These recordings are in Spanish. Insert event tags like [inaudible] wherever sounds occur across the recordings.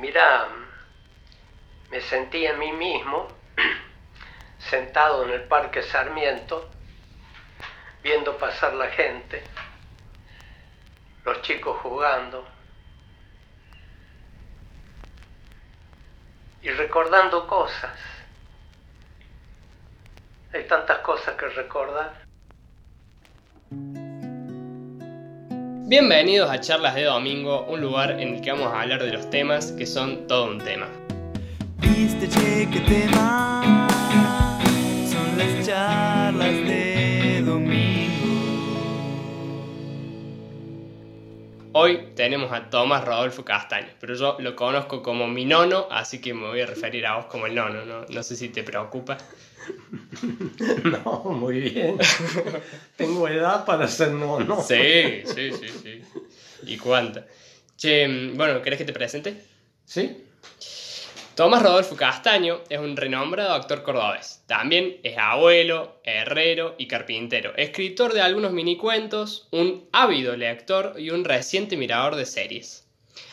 Mira, me sentí a mí mismo [clears throat] sentado en el Parque Sarmiento, viendo pasar la gente, los chicos jugando y recordando cosas. Hay tantas cosas que recordar. Bienvenidos a Charlas de Domingo, un lugar en el que vamos a hablar de los temas que son todo un tema. De Hoy tenemos a Tomás Rodolfo Castaño, pero yo lo conozco como mi nono, así que me voy a referir a vos como el nono, ¿no? No sé si te preocupa. [laughs] No, muy bien. [laughs] Tengo edad para ser nono. Sí, sí, sí, sí. ¿Y cuánta? Che, mm, bueno, ¿querés que te presente? ¿Sí? Tomás Rodolfo Castaño es un renombrado actor cordobés. También es abuelo, herrero y carpintero. Escritor de algunos minicuentos, un ávido lector y un reciente mirador de series.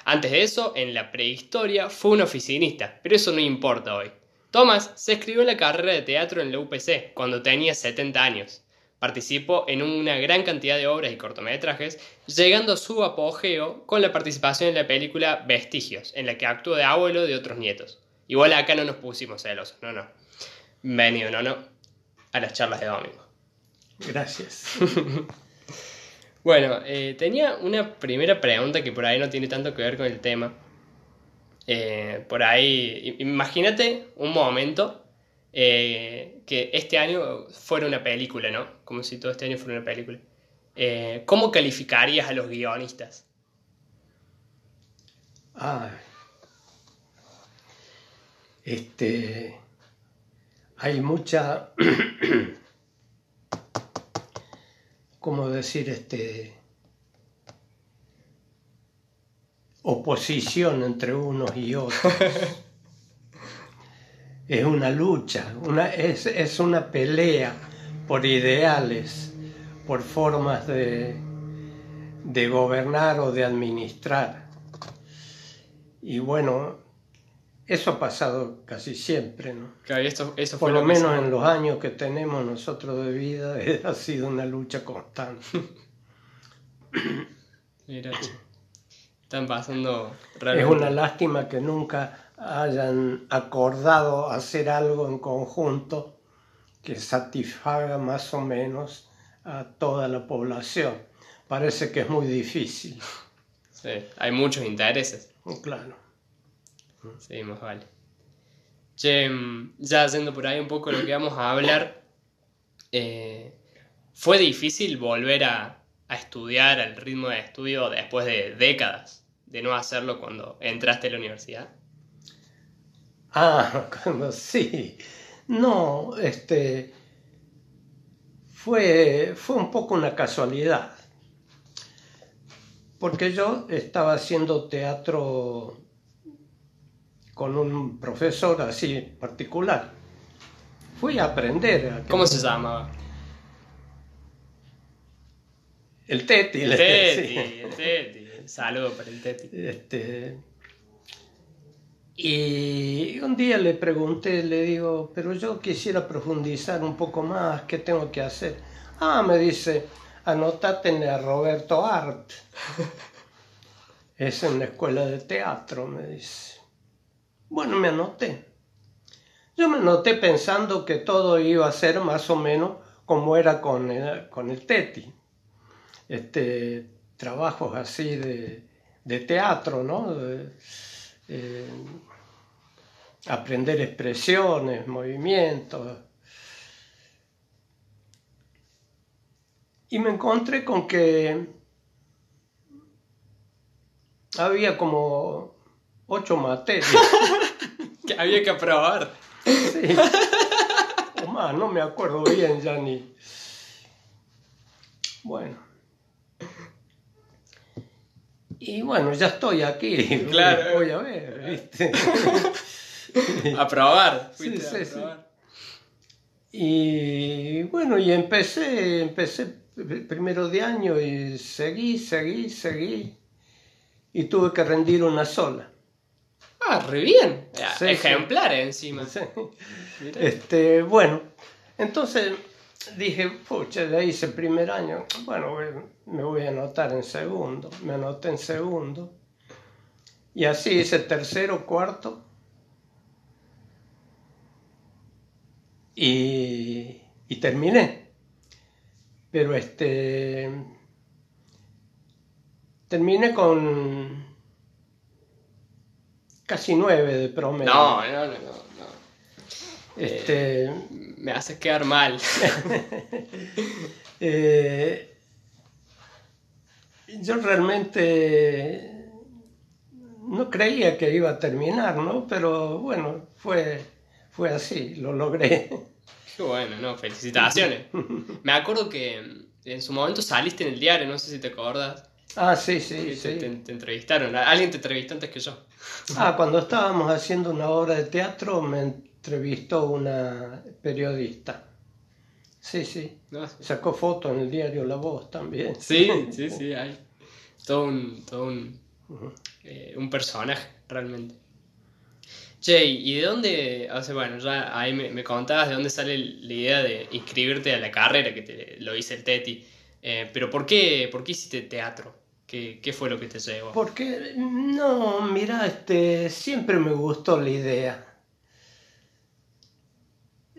Antes de eso, en la prehistoria, fue un oficinista, pero eso no importa hoy. Tomás se escribió la carrera de teatro en la UPC cuando tenía 70 años. Participó en una gran cantidad de obras y cortometrajes, llegando a su apogeo con la participación en la película Vestigios, en la que actuó de abuelo de otros nietos. Igual acá no nos pusimos celosos, no, no. Venido, no, no, a las charlas de domingo. Gracias. [laughs] Bueno, eh, tenía una primera pregunta que por ahí no tiene tanto que ver con el tema. Eh, por ahí, imagínate un momento eh, que este año fuera una película, ¿no? Como si todo este año fuera una película. Eh, ¿Cómo calificarías a los guionistas? Ay. Este. Hay mucha. [clears throat] ¿Cómo decir? Este. Oposición entre unos y otros. [laughs] es una lucha, una, es, es una pelea por ideales, por formas de, de gobernar o de administrar. Y bueno, eso ha pasado casi siempre, ¿no? Claro, esto, fue Por lo menos en los años que tenemos nosotros de vida, [laughs] ha sido una lucha constante. [coughs] Mira. Están pasando Es realmente- una lástima que nunca hayan acordado hacer algo en conjunto que satisfaga más o menos a toda la población. Parece que es muy difícil, Sí, hay muchos intereses. claro. Sí, más vale. Che, mm, ya yendo por ahí un poco lo que vamos a hablar, eh, ¿fue difícil volver a, a estudiar al ritmo de estudio después de décadas de no hacerlo cuando entraste a la universidad? Ah, [laughs] cuando sí. No, este fue, fue un poco una casualidad. Porque yo estaba haciendo teatro con un profesor así particular. Fui a aprender. a ¿Cómo se llamaba? El Teti. El Teti, decía. el Teti. Saludo para el Teti. Este, y un día le pregunté, le digo, pero yo quisiera profundizar un poco más, ¿qué tengo que hacer? Ah, me dice, anotate en a Roberto Art. [laughs] Es en la escuela de teatro, me dice. Bueno, me anoté. Yo me anoté pensando que todo iba a ser más o menos como era con el, con el Teti. Este, trabajos así de, de teatro, ¿no? De, eh, aprender expresiones, movimientos. Y me encontré con que había como ocho materias. [laughs] Que había que aprobar. Sí. O más, no me acuerdo bien ya ni. Bueno. Y bueno, ya estoy aquí. [laughs] Claro. Voy a ver, ¿viste? [laughs] Aprobar. Sí, fuiste a sí, sí. aprobar. Y bueno, y empecé, empecé primero de año y seguí, seguí, seguí. Y tuve que rendir una sola. Ah, re bien. Sí, Ejemplar encima. Sí. Mirá. Este, bueno, entonces dije, pucha, ya hice el primer año, bueno, me voy a anotar en segundo. Me anoté en segundo. Y así hice tercero, cuarto. Y, y terminé. Pero este. Terminé con casi nueve de promedio. No, no, no, no. no. Este, Me haces quedar mal. [laughs] eh, yo realmente no creía que iba a terminar, ¿no? Pero bueno, fue, fue así, lo logré. Qué bueno, no, felicitaciones. Me acuerdo que en su momento saliste en el diario, no sé si te acordás. Ah, sí, sí, te, sí. te- te entrevistaron. Alguien te entrevistó antes que yo. Ah, cuando estábamos haciendo una obra de teatro me entrevistó una periodista. Sí, sí. ¿no? Sacó foto en el diario La Voz también. Sí, sí, sí, hay. Todo un, todo un, eh, un personaje, realmente. Che, ¿y de dónde, o bueno, ya ahí me, me contabas de dónde sale la idea de inscribirte a la carrera, que te lo hice el Teti, eh, pero ¿por qué, ¿por qué hiciste teatro? ¿Qué, qué fue lo que te llevó? Porque, no, mira, este, siempre me gustó la idea.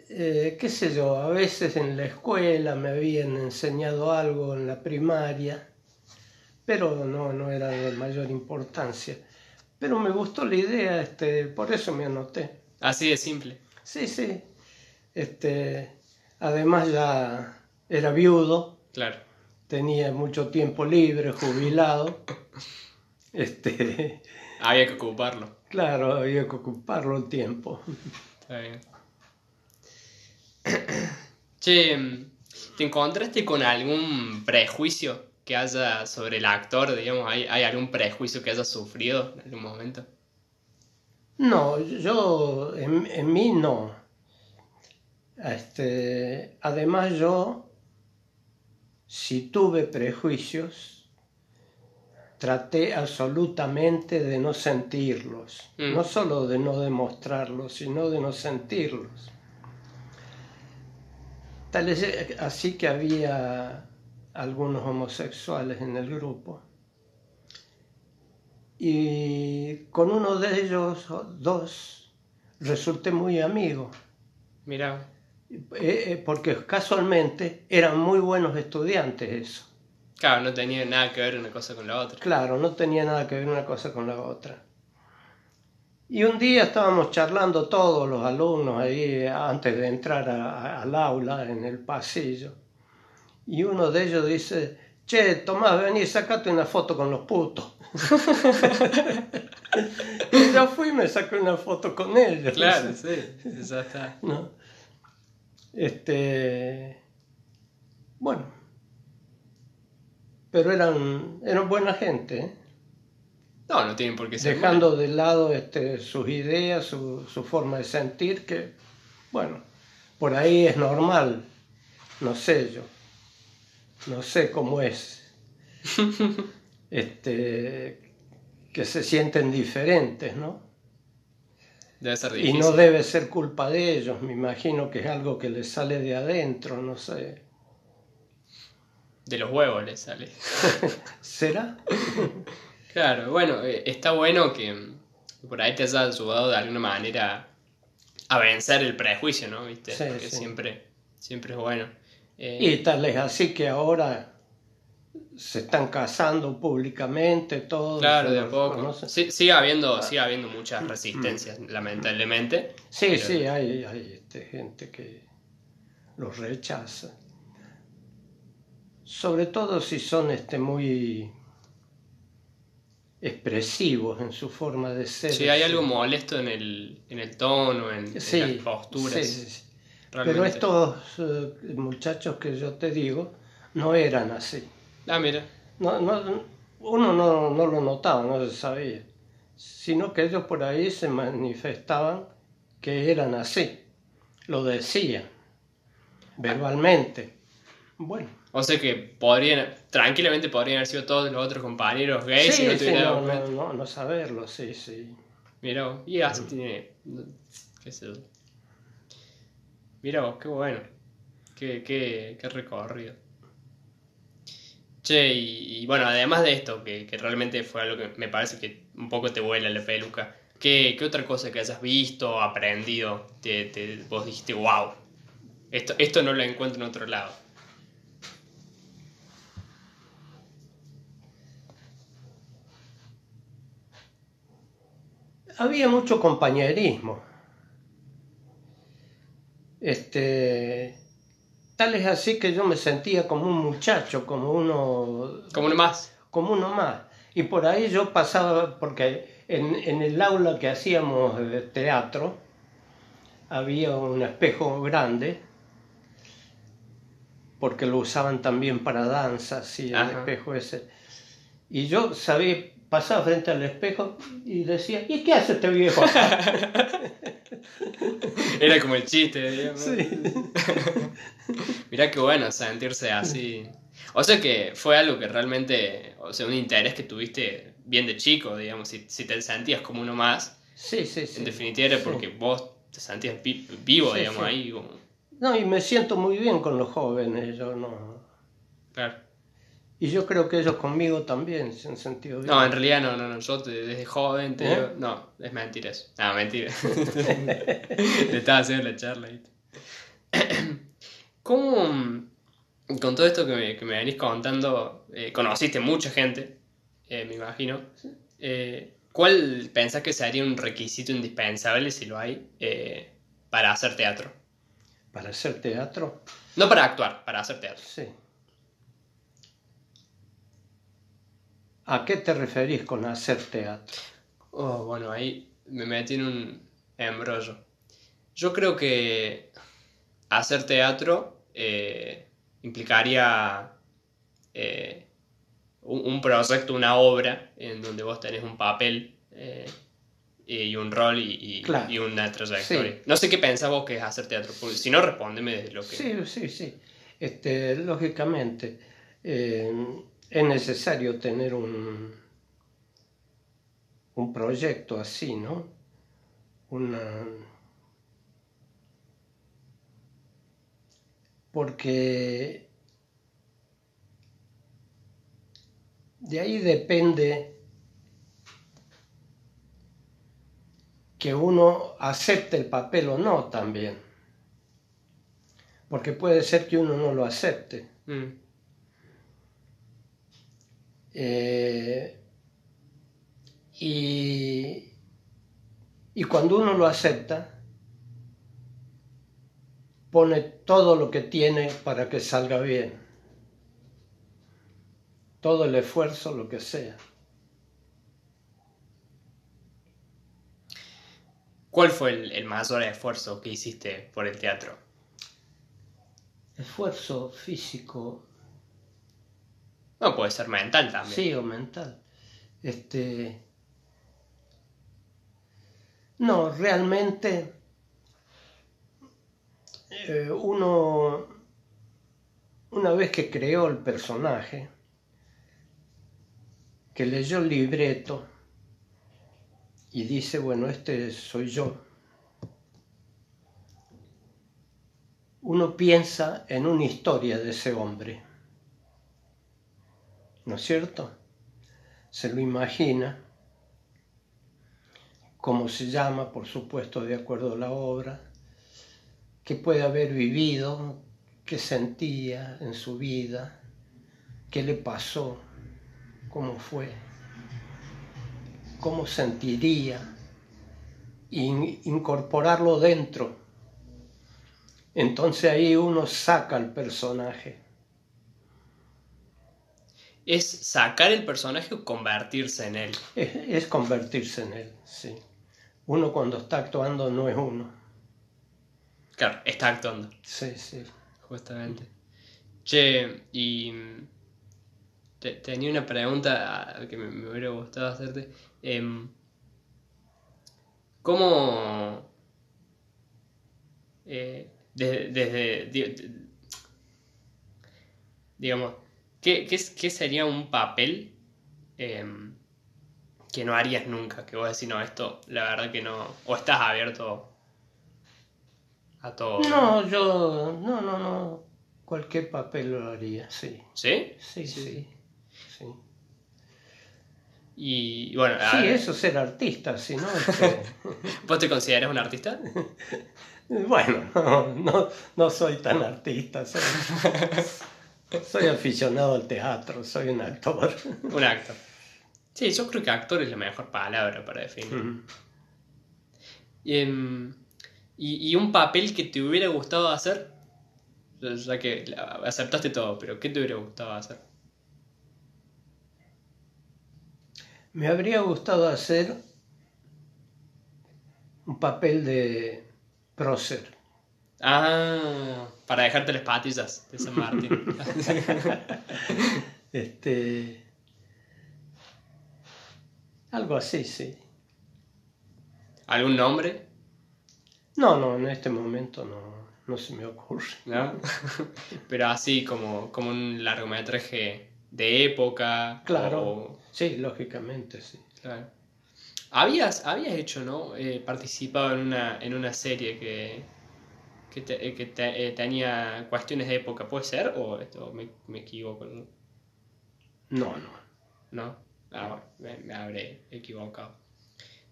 Eh, qué sé yo, a veces en la escuela me habían enseñado algo en la primaria, pero no, no era de mayor importancia. Pero me gustó la idea, este, por eso me anoté. Así de simple. Sí, sí. Este, además ya era viudo, Claro. tenía mucho tiempo libre, jubilado. Este, Había que ocuparlo. claro, había que ocuparlo el tiempo. Está bien. Che, ¿te encontraste con algún prejuicio que haya sobre el actor? Digamos, ¿hay, hay algún prejuicio que hayas sufrido en algún momento? No, yo, en, en mí no. Este, además yo, si tuve prejuicios, traté absolutamente de no sentirlos. Mm. No solo de no demostrarlos, sino de no sentirlos. Tal es eh, así que había algunos homosexuales en el grupo. Y con uno de ellos, dos, resulté muy amigo, Mira, eh, eh, porque casualmente eran muy buenos estudiantes eso. claro, no tenía nada que ver una cosa con la otra. Claro, no tenía nada que ver una cosa con la otra. Y un día estábamos charlando todos los alumnos ahí antes de entrar a- a- al aula en el pasillo. Y uno de ellos dice, che, Tomás, vení, sacate una foto con los putos. [laughs] y yo fui y me saqué una foto con ellos. Claro, sí, está. ¿no? Este, bueno, pero eran, eran buena gente, ¿eh? No, no tienen por qué ser. dejando de lado este, sus ideas, su, su forma de sentir, que, bueno, por ahí es normal, no sé yo, no sé cómo es, [laughs] este, que se sienten diferentes, ¿no? Debe ser Y difícil. no debe ser culpa de ellos, me imagino que es algo que les sale de adentro, no sé. De los huevos le sale. [laughs] ¿Será? [laughs] Claro, bueno, eh, está bueno que por ahí te haya ayudado de alguna manera a vencer el prejuicio, ¿no? ¿Viste? Sí, que sí. siempre, siempre es bueno. Eh, Y tal es así que ahora se están casando públicamente, todos. claro, de a poco. conocen. Sí, sigue, habiendo, sigue habiendo muchas resistencias, lamentablemente. Sí, Pero- sí, hay, hay este, gente que los rechaza. Sobre todo si son este, muy expresivos en su forma de ser. Sí, hay algo molesto en el, en el tono, en, las posturas. sí, sí, sí. Realmente. Pero estos eh, muchachos que yo te digo no eran así. Ah, mira. No, no, uno no, no lo notaba, no se sabía, sino que ellos por ahí se manifestaban que eran así, lo decían verbalmente. Bueno, O sea que podrían, tranquilamente podrían haber sido todos los otros compañeros gays sí, y no sí, hubieras no, no, no, no saberlo, sí, sí. Mira y así tiene. ¿Qué sé yo? Mira vos, qué bueno. Qué, qué, qué recorrido. Che, y, bueno, además de esto, que, que realmente fue algo que me parece que un poco te vuela la peluca, ¿qué, qué otra cosa que hayas visto, aprendido, te, te- vos dijiste, wow, esto, esto no lo encuentro en otro lado? Había mucho compañerismo. Este, tal es así que yo me sentía como un muchacho, como uno, Como uno más. como uno más. Y por ahí yo pasaba, porque en, en el aula que hacíamos de teatro había un espejo grande, porque lo usaban también para danzas y el Ajá. espejo ese. Y yo sabía, pasaba frente al espejo y decía, ¿y qué hace este viejo acá? [laughs] Era como el chiste, digamos. Sí. [laughs] Mirá qué bueno sentirse así. O sea que fue algo que realmente, o sea, un interés que tuviste bien de chico, digamos, si, si te sentías como uno más, Sí, sí, sí. en definitiva era Sí. porque vos te sentías vi- vivo, Sí, digamos, sí. ahí como... No, y me siento muy bien con los jóvenes, yo no... Claro. Y yo creo que ellos conmigo también se han sentido bien. No, en realidad no, no, no, yo te- desde joven te ¿Eh? digo, no, es mentira eso. No, mentira. Le [laughs] estaba haciendo la charla. [clears throat] ¿Cómo, con todo esto que me, que me venís contando, eh, conociste mucha gente, eh, me imagino? Eh, ¿Cuál pensás que sería un requisito indispensable, si lo hay, para hacer teatro? Para hacer teatro, No para actuar, para hacer teatro. sí. ¿A qué te referís con hacer teatro? Oh, bueno, ahí me metí en un embrollo. Yo creo que hacer teatro eh, implicaría eh, un, un proyecto, una obra en donde vos tenés un papel eh, y un rol y, y- Claro. y una trayectoria. Sí. No sé qué pensás vos que es hacer teatro, si no, respóndeme desde lo que... Sí, sí, sí. Este, lógicamente, es necesario tener un, un proyecto así, ¿no? Una... Porque de ahí depende que uno acepte el papel o no también. Porque puede ser que uno no lo acepte. Mm, Eh, y, y cuando uno lo acepta, pone todo lo que tiene para que salga bien. Todo el esfuerzo, lo que sea. ¿Cuál fue el, el mayor esfuerzo que hiciste por el teatro? Esfuerzo físico, No, puede ser mental también. sí, o mental. Este, no, realmente eh, uno, una vez que creó el personaje, que leyó el libreto y dice, bueno, este soy yo, uno piensa en una historia de ese hombre, ¿no es cierto? Se lo imagina, cómo se llama, por supuesto, de acuerdo a la obra, qué puede haber vivido, qué sentía en su vida, qué le pasó, cómo fue, cómo sentiría, e in- incorporarlo dentro. Entonces ahí uno saca al personaje. ¿Es sacar el personaje o convertirse en él? Es, es convertirse en él, sí. Uno cuando está actuando no es uno. Claro, está actuando. Sí, sí. Justamente. Che, y te- tenía una pregunta que me, me hubiera gustado hacerte. Em, ¿Cómo, eh, desde, desde- di- di- digamos, ¿qué, qué, qué sería un papel em, que no harías nunca? Que vos decís, no, esto, la verdad que no. O estás abierto a todo. No, yo, no, no, no. Cualquier papel lo haría, sí. ¿Sí? Sí, sí. Sí, Y bueno, Sí, ver, eso es ser artista, si no, [laughs] este, ¿vos te consideras un artista? [laughs] bueno, no, no, no soy tan artista, soy, [laughs] soy aficionado al teatro, soy un actor. [laughs] un actor. Sí, yo creo que actor es la mejor palabra para definir. Mm. Y, em, y, y un papel que te hubiera gustado hacer, ya- que aceptaste todo, pero ¿qué te hubiera gustado hacer? Me habría gustado hacer un papel de prócer. Ah, para dejarte las patillas de San Martín. [laughs] Este, algo así, sí. ¿Algún nombre? No, no, en este momento no, no se me ocurre. ¿No? [laughs] pero así como, como un largometraje de época. Claro. o- Sí, lógicamente, sí. Claro. Habías, habías hecho, ¿no? Eh, participado en una, en una serie que, que, te- eh, que te- eh, tenía cuestiones de época, ¿puede ser? ¿O esto me, me equivoco? ¿no? No, no. Ah, me, me habré equivocado.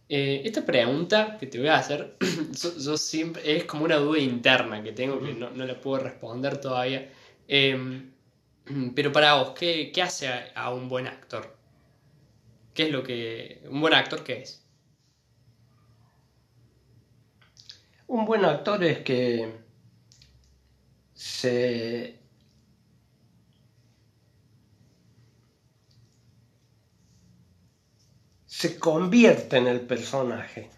Eh, esta pregunta que te voy a hacer, [clears throat] yo, yo siempre, es como una duda interna que tengo que no, no la puedo responder todavía. Eh, [clears throat] pero para vos, ¿qué, qué hace a, a un buen actor? ¿Qué es lo que... ¿Un buen actor qué es? Un buen actor es que se se convierte en el personaje.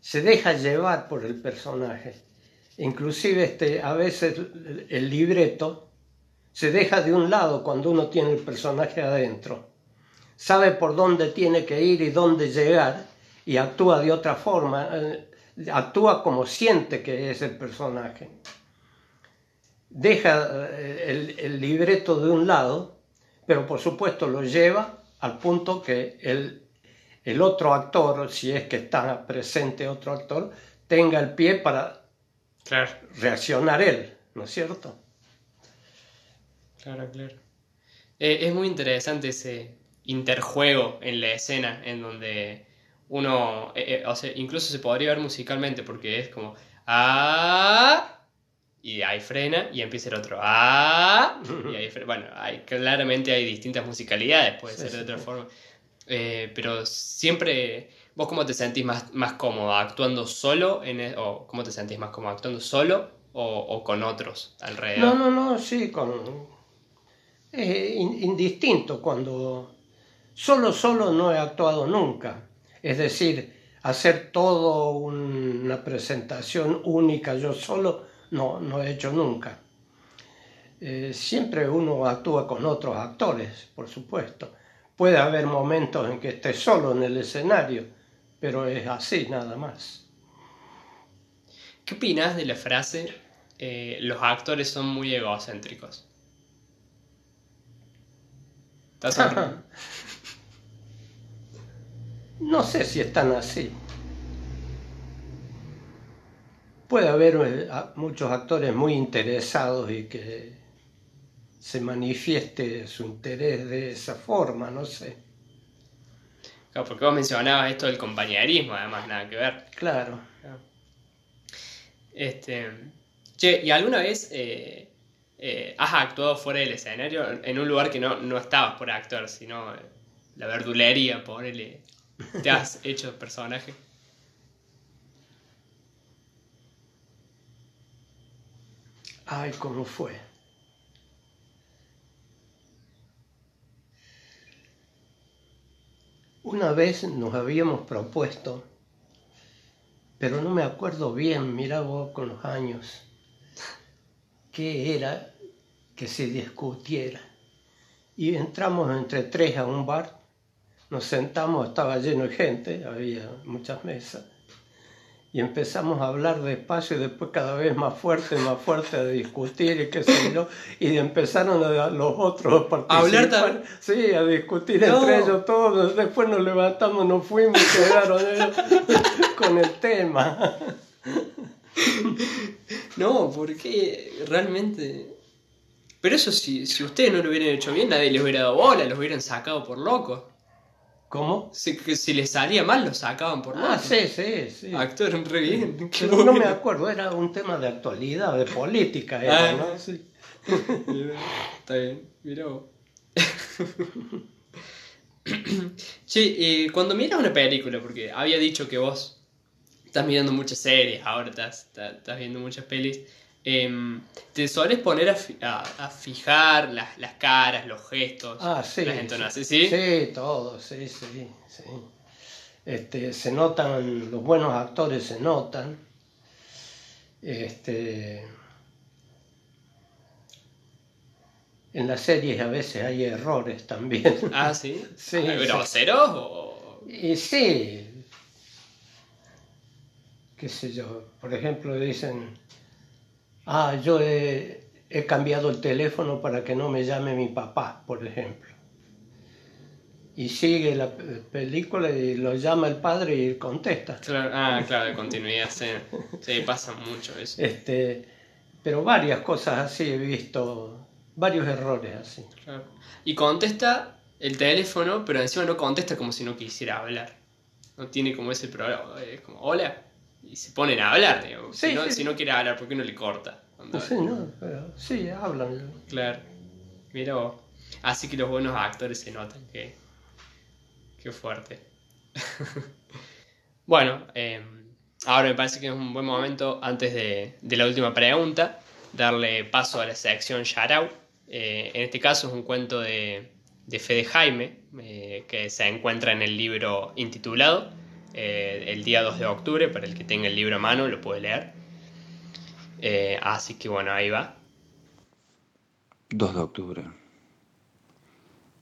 Se deja llevar por el personaje. Inclusive este, a veces el- libreto se deja de un lado cuando uno tiene el personaje adentro. Sabe por dónde tiene que ir y dónde llegar y actúa de otra forma. eh, Actúa como siente que es el personaje. Deja eh, el, el libreto de un lado, pero por supuesto lo lleva al punto que el, el otro actor, si es que está presente otro actor, tenga el pie para Claro, reaccionar él, ¿no es cierto? claro, claro. Eh, es muy interesante ese interjuego en la escena en donde uno, eh, eh, o sea, incluso se podría ver musicalmente porque es como ah y ahí frena y empieza el otro ah y ahí frena. Bueno, hay, claramente hay distintas musicalidades, puede Sí, ser de sí. otra forma. Eh, pero siempre, ¿vos cómo te sentís más, más cómodo actuando solo en e- o cómo te sentís más cómodo actuando solo o, o con otros alrededor? No, no, no, sí, con in- indistinto cuando solo, solo no he actuado nunca. Es decir, hacer todo una presentación única yo solo no, no he hecho nunca. Eh, siempre uno actúa con otros actores, por supuesto. Puede haber momentos en que esté solo en el escenario, pero es así nada más. ¿Qué opinas de la frase eh, los actores son muy egocéntricos? ¿Estás [laughs] No sé si están así. Puede haber eh, muchos actores muy interesados y que se manifieste su interés de esa forma, no sé. Claro, porque vos mencionabas esto del compañerismo, además, nada que ver. Claro. Este, che, ¿y alguna vez eh, eh, has actuado fuera del escenario en un lugar que no, no estabas por actuar, sino la verdulería, ponele, te has hecho personaje? Ay, ¿cómo fue? Una vez nos habíamos propuesto, pero no me acuerdo bien, mira vos con los años, qué era que se discutiera. Y entramos entre tres a un bar, nos sentamos, estaba lleno de gente, había muchas mesas, y empezamos a hablar despacio y después cada vez más fuerte, más fuerte a discutir y qué sé yo, y empezaron a, los otros a participar, hablar sí, a discutir No. entre ellos todos, después nos levantamos, nos fuimos y quedaron ellos [laughs] con el tema. No, porque realmente. Pero eso si, si ustedes no lo hubieran hecho bien, nadie les hubiera dado bola, los hubieran sacado por locos. ¿Cómo? Si, que si les salía mal, los sacaban por locos. Ah, sí, sí, sí. Actuaron re bien. Qué Pero no me acuerdo, era un tema de actualidad, de política, era, Ah. ¿no? Sí. [laughs] Está bien, mirá vos. [laughs] Che, eh, cuando miras una película, porque había dicho que vos estás mirando muchas series, ahora estás, estás, estás viendo muchas pelis, em, ¿te sueles poner a, a- a fijar las, las caras, los gestos, Ah, sí. las entonaciones? ¿Sí? Sí, todo, sí, sí, sí. Este, se notan, los buenos actores se notan. Este, en las series a veces hay errores también. Ah, sí. [laughs] Sí, Ah, sí. ¿Groseros o...? Y sí, qué sé yo, por ejemplo dicen, ah, yo he, he cambiado el teléfono para que no me llame mi papá, por ejemplo. Y sigue la pe- película y lo llama el padre y contesta. Claro, ah, claro, de continuidad, sí. Sí, pasa mucho eso. Este, pero varias cosas así he visto, varios errores así. Claro. Y contesta el teléfono, pero encima no contesta como si no quisiera hablar. No tiene como ese problema. Es como, hola. Y se ponen a hablar, digamos. Sí, si, no, sí. si no quiere hablar, ¿por qué no le corta? Sí, habla? no, pero sí, hablan. Claro. Mira vos. Así que los buenos actores se notan que. Qué fuerte. [laughs] bueno, eh, ahora me parece que es un buen momento, antes de, de la última pregunta, darle paso a la sección Yarau. Eh, en este caso es un cuento de, de Fede Jaime, eh, que se encuentra en el libro intitulado eh, El día 2 de octubre. Para el que tenga el libro a mano, lo puede leer. Eh, así que bueno, ahí va. 2 de octubre.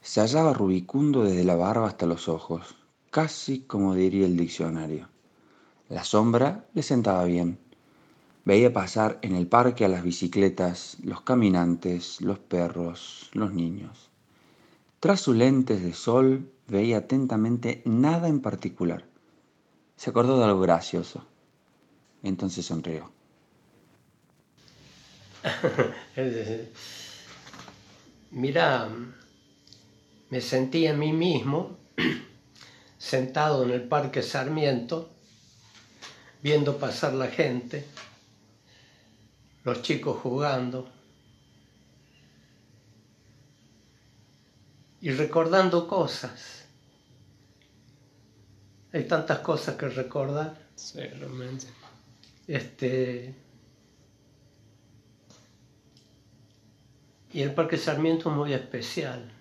Se hallaba rubicundo desde la barba hasta los ojos, casi como diría el diccionario. La sombra le sentaba bien. Veía pasar en el parque a las bicicletas, los caminantes, los perros, los niños. Tras sus lentes de sol veía atentamente nada en particular. Se acordó de algo gracioso. Entonces sonrió. [laughs] Mira, me sentí a mí mismo [clears throat] sentado en el Parque Sarmiento, viendo pasar la gente, los chicos jugando y recordando cosas. Hay tantas cosas que recordar. Sí, realmente. Este, y el Parque Sarmiento es muy especial.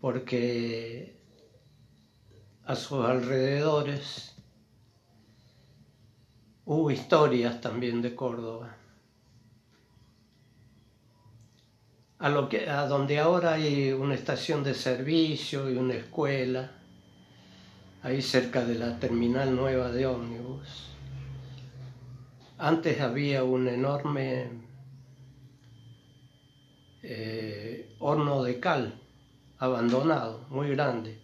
Porque a sus alrededores hubo historias también de Córdoba. A, lo que, a donde ahora hay una estación de servicio y una escuela ahí cerca de la terminal nueva de ómnibus. Antes había un enorme eh, horno de cal abandonado, muy grande,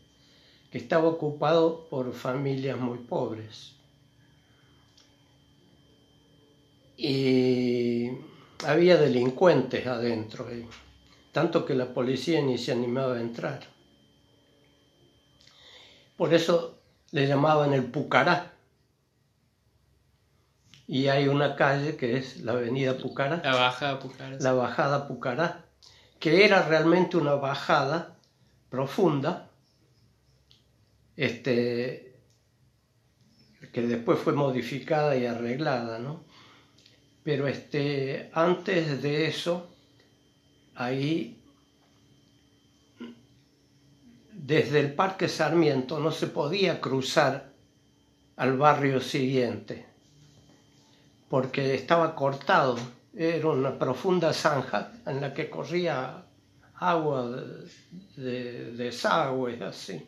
que estaba ocupado por familias muy pobres. Y había delincuentes adentro, eh, tanto que la policía ni se animaba a entrar. Por eso le llamaban el Pucará. Y hay una calle que es la avenida Pucará, La baja Pucará. la bajada Pucará, que era realmente una bajada profunda, este, que después fue modificada y arreglada, ¿no? Pero este, antes de eso, ahí desde el Parque Sarmiento no se podía cruzar al barrio siguiente, porque estaba cortado, era una profunda zanja en la que corría agua de, de así.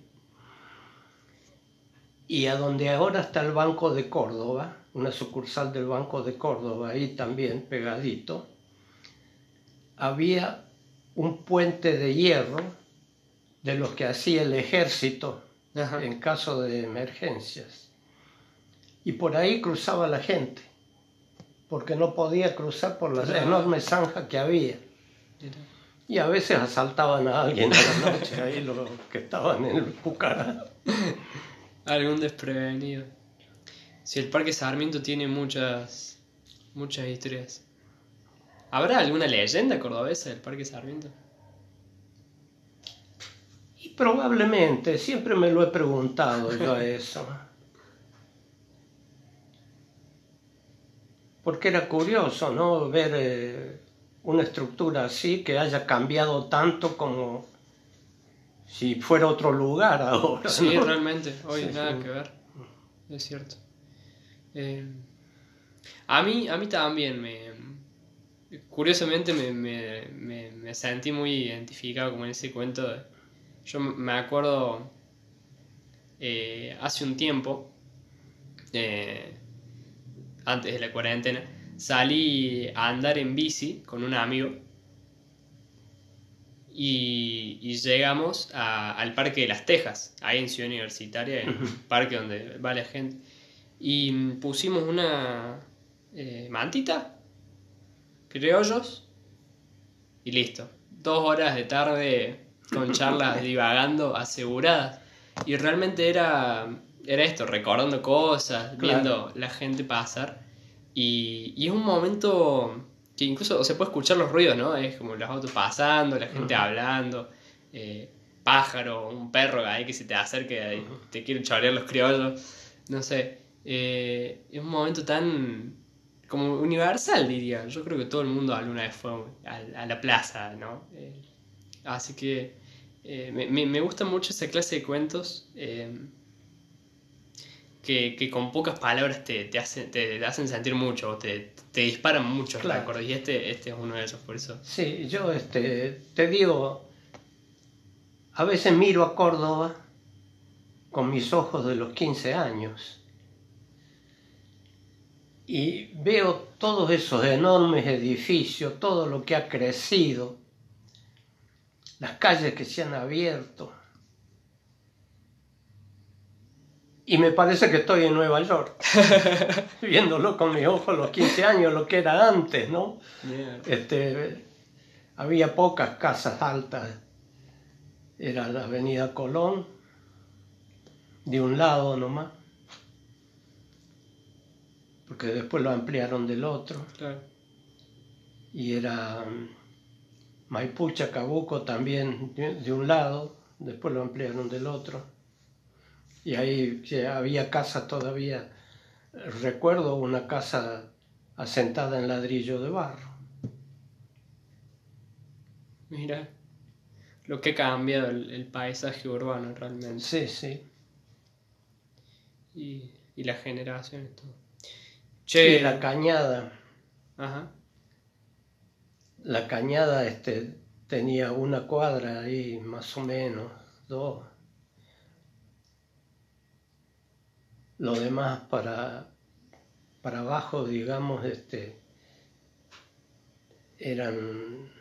y a donde ahora está el Banco de Córdoba, una sucursal del Banco de Córdoba, ahí también pegadito, había un puente de hierro de los que hacía el ejército Ajá. en caso de emergencias. Y por ahí cruzaba la gente, porque no podía cruzar por la Claro. enorme zanja que había. Y a veces asaltaban a alguien a la [laughs] noche, ahí los que estaban en el Pucará. Algún desprevenido. Si el Parque Sarmiento tiene muchas, muchas historias. ¿Habrá alguna leyenda cordobesa del Parque Sarmiento? Y probablemente, siempre me lo he preguntado yo [laughs] eso. Porque era curioso, ¿no? Ver eh, una estructura así que haya cambiado tanto como si fuera otro lugar ahora. Sí, ¿no? realmente. [laughs] Hoy Sí, nada sí. que ver. Es cierto. Eh, a mí, a mí también me. Curiosamente me, me, me- me sentí muy identificado como en ese cuento. de- yo me acuerdo eh, hace un tiempo, eh, antes de la cuarentena, salí a andar en bici con un amigo y, y llegamos a- al Parque de las Tejas, ahí en Ciudad Universitaria, en un parque donde va la gente. Y pusimos una eh, mantita, criollos, y listo. Dos horas de tarde con [laughs] charlas divagando aseguradas. Y realmente era, era esto, recordando cosas, Claro. viendo la gente pasar. Y, y es un momento que incluso se puede escuchar los ruidos, ¿no? Es como los autos pasando, la gente hablando, eh, pájaro, un perro ahí que se te acerca y te quiere chorear los criollos, no sé. Eh, es un momento tan como universal, diría. Yo creo que todo el mundo alguna vez fue a, a la plaza, ¿no? Eh, así que eh, me, me- gusta mucho esa clase de cuentos. eh, que, que con pocas palabras te, te, hacen, te hacen sentir mucho, te, te disparan mucho Claro. recuerdos. Y este, este es uno de esos, por eso. Sí, yo este, te digo, a veces miro a Córdoba con mis ojos de los 15 años y veo todos esos enormes edificios, todo lo que ha crecido, las calles que se han abierto. Y me parece que estoy en Nueva York, [laughs] viéndolo con mis ojos a los 15 años, lo que era antes, ¿no? Este, había pocas casas altas. Era la avenida Colón, de un lado nomás, porque después lo ampliaron del otro. Claro. Y era mm, Maipú, Chacabuco también de, un lado, después lo ampliaron del otro. Y ahí había casas todavía. Recuerdo una casa asentada en ladrillo de barro. Mira lo que ha cambiado el, el paisaje urbano realmente. Sí, sí. Y, y las generaciones, todo. Che, la cañada, ajá. la cañada este, tenía una cuadra ahí, más o menos, dos. Lo demás para, para abajo, digamos, este, eran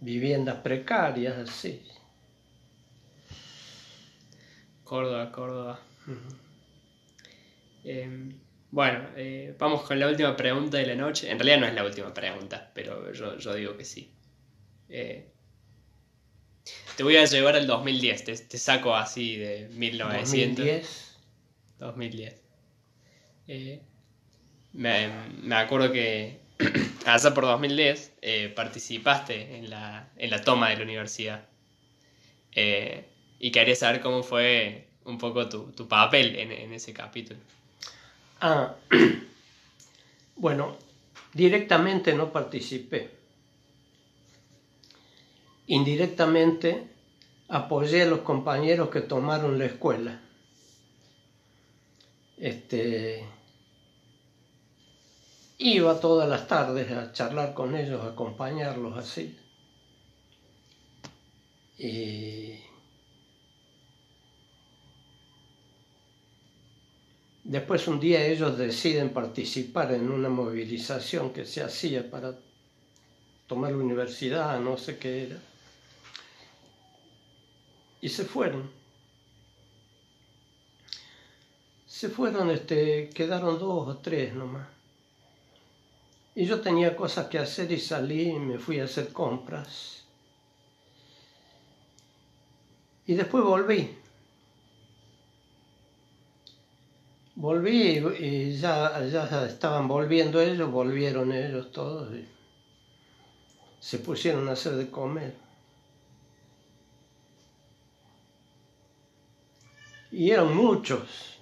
viviendas precarias, así. Córdoba, Córdoba. Eh, bueno, eh, vamos con la última pregunta de la noche. En realidad no es la última pregunta, pero yo, yo digo que sí. Eh, te voy a llevar al 2010, te, te saco así de 1900. 2010. 2010. Eh, me, me acuerdo que [clears throat] allá por 2010 eh, participaste en la, en la toma de la universidad. Y quería saber cómo fue un poco tu, tu papel en, en ese capítulo. Ah, [clears throat] bueno, directamente no participé. Indirectamente apoyé a los compañeros que tomaron la escuela. Este, iba todas las tardes a charlar con ellos, a acompañarlos así. Y Después un día ellos deciden participar en una movilización que se hacía para tomar la universidad, no sé qué era. Y se fueron. Se fueron, este, quedaron dos o tres nomás. Y yo tenía cosas que hacer y salí y me fui a hacer compras. Y después volví. Volví y, ya, ya estaban volviendo ellos, volvieron ellos todos y se pusieron a hacer de comer. Y eran muchos,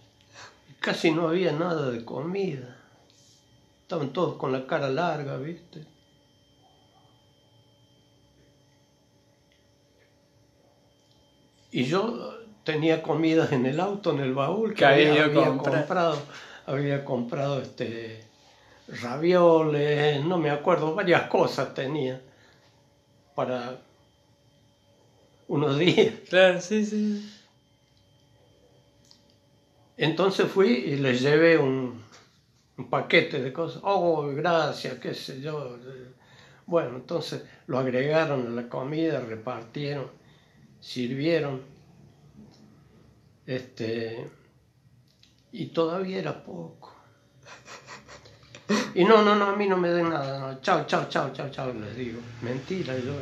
casi no había nada de comida. Estaban todos con la cara larga, ¿viste? Y yo tenía comida en el auto, en el baúl, que Que había comprado. Había comprado este ravioles, no me acuerdo, varias cosas tenía para unos [laughs] días. Claro, sí, sí. Entonces fui y les llevé un, un paquete de cosas. Oh, gracias, qué sé yo. Bueno, entonces lo agregaron a la comida, repartieron, sirvieron. Este, y todavía era poco. Y no, no, no, a mí no me den nada. No. Chao, chao, chao, chao, chao, les digo. Mentira, yo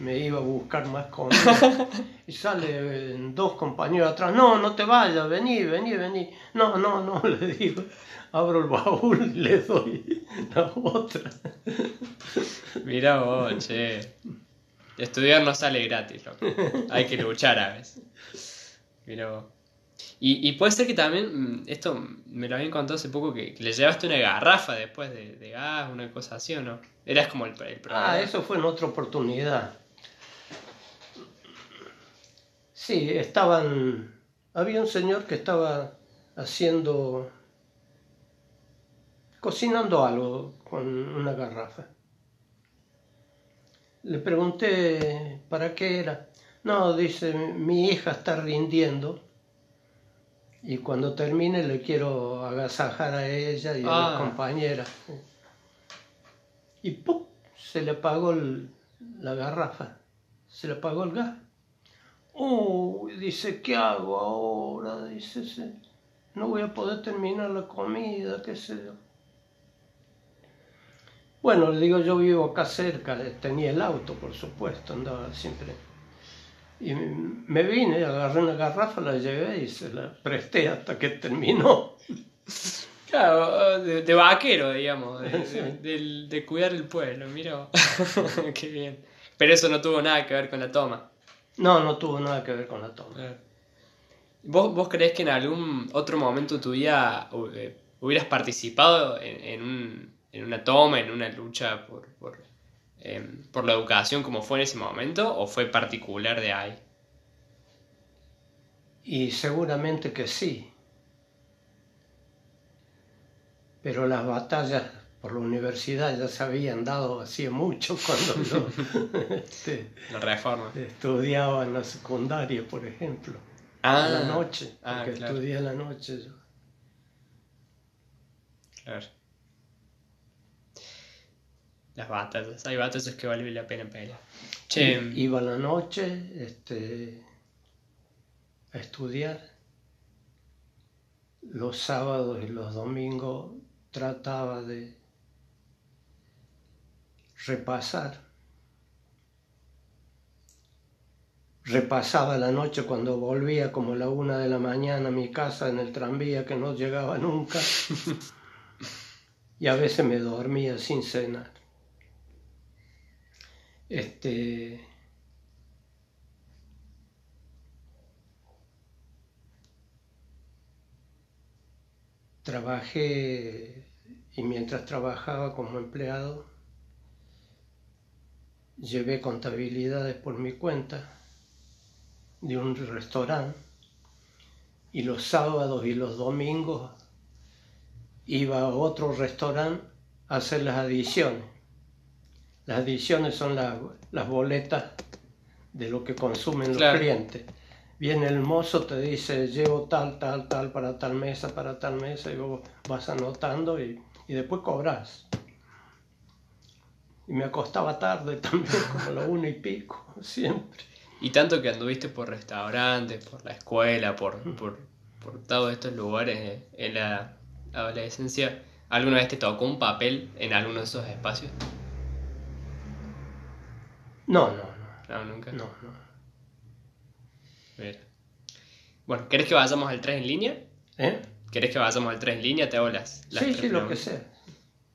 me iba a buscar más comida. Y salen dos compañeros atrás. No, no te vayas, vení, vení, vení. No, no, no, [laughs] le digo. Abro el baúl y le doy la otra. Mira vos, che. Estudiar no sale gratis, loco. Hay que luchar a veces. Mira vos. Y, y puede ser que también, mm, esto me lo habían contado hace poco, que, le llevaste una garrafa después de, de gas, una cosa así, ¿o no? Eras como el, el proveedor. Ah, eso fue en otra oportunidad. Sí, estaban. Había un señor que estaba haciendo. cocinando algo con una garrafa. Le pregunté para qué era. No, dice, mi hija está rindiendo y cuando termine le quiero agasajar a ella y a Ah. las compañeras. Y ¡pum! se le apagó el- la garrafa, se le apagó el gas. Uy, dice, ¿qué hago ahora? Dice, "Sí, no voy a poder terminar la comida, qué sé yo. Bueno, le digo, yo vivo acá cerca, tenía el auto, por supuesto, andaba siempre. Y me vine, agarré una garrafa, la llevé y se la presté hasta que terminó. [laughs] Claro, de, de vaquero, digamos, de, [laughs] de- cuidar el pueblo, mira. [laughs] Qué bien. Pero eso no tuvo nada que ver con la toma. No, no tuvo nada que ver con la toma. ¿Vos, ¿Vos creés que en algún otro momento de tu vida eh, hubieras participado en, en un- en una toma, en una lucha por, por, em, por la educación como fue en ese momento? ¿O fue particular de ahí? Y seguramente que sí. Pero las batallas por la universidad ya se habían dado hacía mucho [laughs] cuando yo [laughs] este, La reforma. estudiaba en la secundaria, por ejemplo. Ah, a la noche, ah, porque claro. estudié a la noche yo. Claro. Las batallas. Hay batallas que vale la pena pelear. Che, Iba a la noche este, a estudiar. Los sábados y los domingos trataba de repasar. Repasaba la noche cuando volvía como a la una de la mañana a mi casa en el tranvía que no llegaba nunca. [laughs] y a veces me dormía sin cenar. Este. Trabajé y mientras trabajaba como empleado, llevé contabilidades por mi cuenta de un restaurante y los sábados y los domingos iba a otro restaurante a hacer las adiciones. Las adiciones son las, las boletas de lo que consumen los Claro. clientes. viene el mozo, te dice, llevo tal, tal, tal, para tal mesa, para tal mesa, y vos vas anotando y, y después cobras. Y me acostaba tarde [laughs] también, como la una y pico, siempre. Y tanto que anduviste por restaurantes, por la escuela, por, por, por todos estos lugares en la adolescencia, ¿alguna vez te tocó un papel en alguno de esos espacios? No, no, no, No, nunca. no, no. Mira. Bueno, ¿querés que vayamos al 3 en línea? ¿Eh? ¿Querés que vayamos al 3 en línea? Te hago las, las Sí, sí, lo que sea.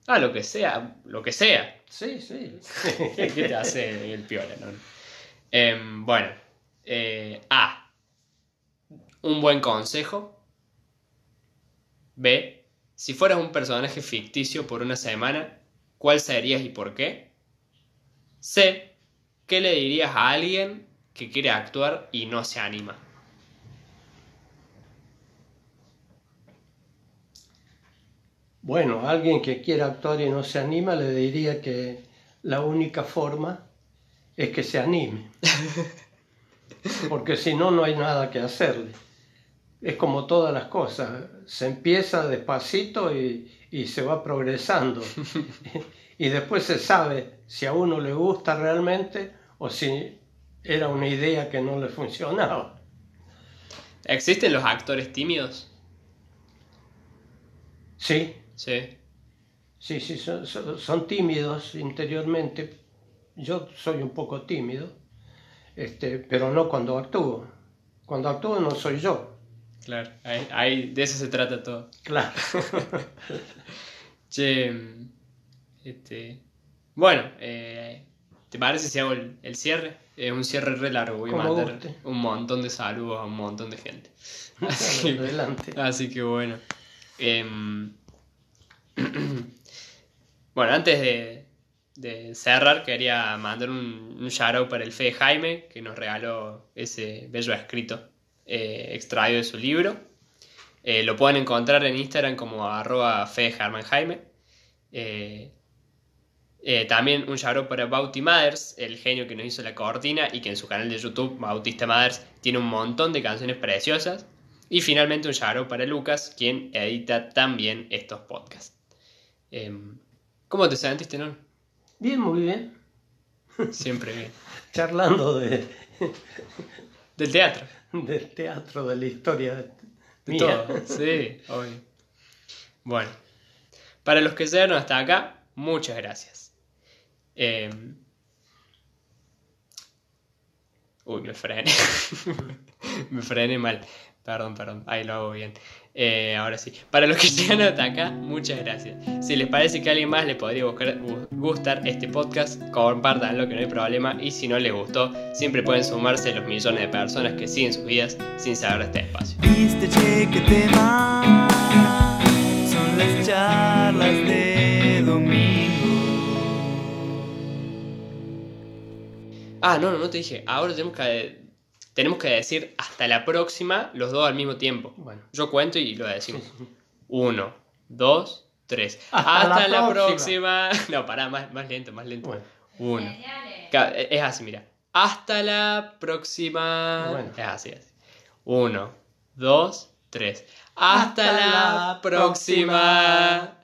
Ah, lo que sea, lo que sea. Sí, sí. [laughs] ¿Qué te hace el piola, no? Em, bueno, eh, A. Un buen consejo. B. Si fueras un personaje ficticio por una semana, ¿cuál serías y por qué? C. ¿Qué le dirías a alguien que quiere actuar y no se anima? Bueno, a alguien que quiera actuar y no se anima, le diría que la única forma es que se anime. [laughs] Porque si no, no hay nada que hacerle. Es como todas las cosas, se empieza despacito y, y se va progresando. [laughs] y después se sabe si a uno le gusta realmente o si era una idea que no le funcionaba. ¿Existen los actores tímidos? Sí, Sí. Sí, sí, son, son- tímidos interiormente. Yo soy un poco tímido, este, pero no cuando actúo. Cuando actúo no soy yo. Claro, ahí- ahí- de eso se trata todo. Claro. [laughs] Che, este, bueno, eh, ¿te parece si hago el, el cierre? Es un cierre re largo, voy a mandar guste. un montón de saludos a un montón de gente. Así, [laughs] Adelante. así que bueno. Em, [clears throat] bueno, antes de, de cerrar, quería mandar un, un shout para el Fede Jaime, que nos regaló ese bello escrito eh, extraído de su libro. Eh, lo pueden encontrar en Instagram como arroba Jaime. Eh, eh, también un shout para Bauti Mathers, el genio que nos hizo la cortina y que en su canal de YouTube, Bautista Mathers, tiene un montón de canciones preciosas. Y finalmente un shout para Lucas, quien edita también estos podcasts. Em, ¿Cómo te sentiste, no? Bien, muy bien. Siempre bien. [laughs] Charlando de, [laughs] Del teatro. del teatro, de la historia De mía. todo. Sí, obvio. Bueno, para los que llegaron hasta acá, muchas gracias. Em, Uy, me frené. [laughs] me frené mal. Perdón, perdón. Ahí lo hago bien. Eh, ahora sí. Para los que llegan hasta acá, muchas gracias. Si les parece que a alguien más le podría gustar este podcast, compartanlo que no hay problema. Y si no les gustó, siempre pueden sumarse los millones de personas que siguen sus vidas sin saber este espacio. Son las charlas de Ah, no, no, no te dije. Ahora tenemos que, tenemos que decir hasta la próxima los dos al mismo tiempo. Bueno. Yo cuento y lo decimos. Uno, dos, tres. Hasta Hasta, la la, próxima. próxima. [laughs] No, pará, más, más lento, más lento. Bueno. Uno. Es así, mira. Hasta la próxima. Bueno. Es así, así. Uno, dos, tres. Hasta, Hasta la, la próxima. próxima.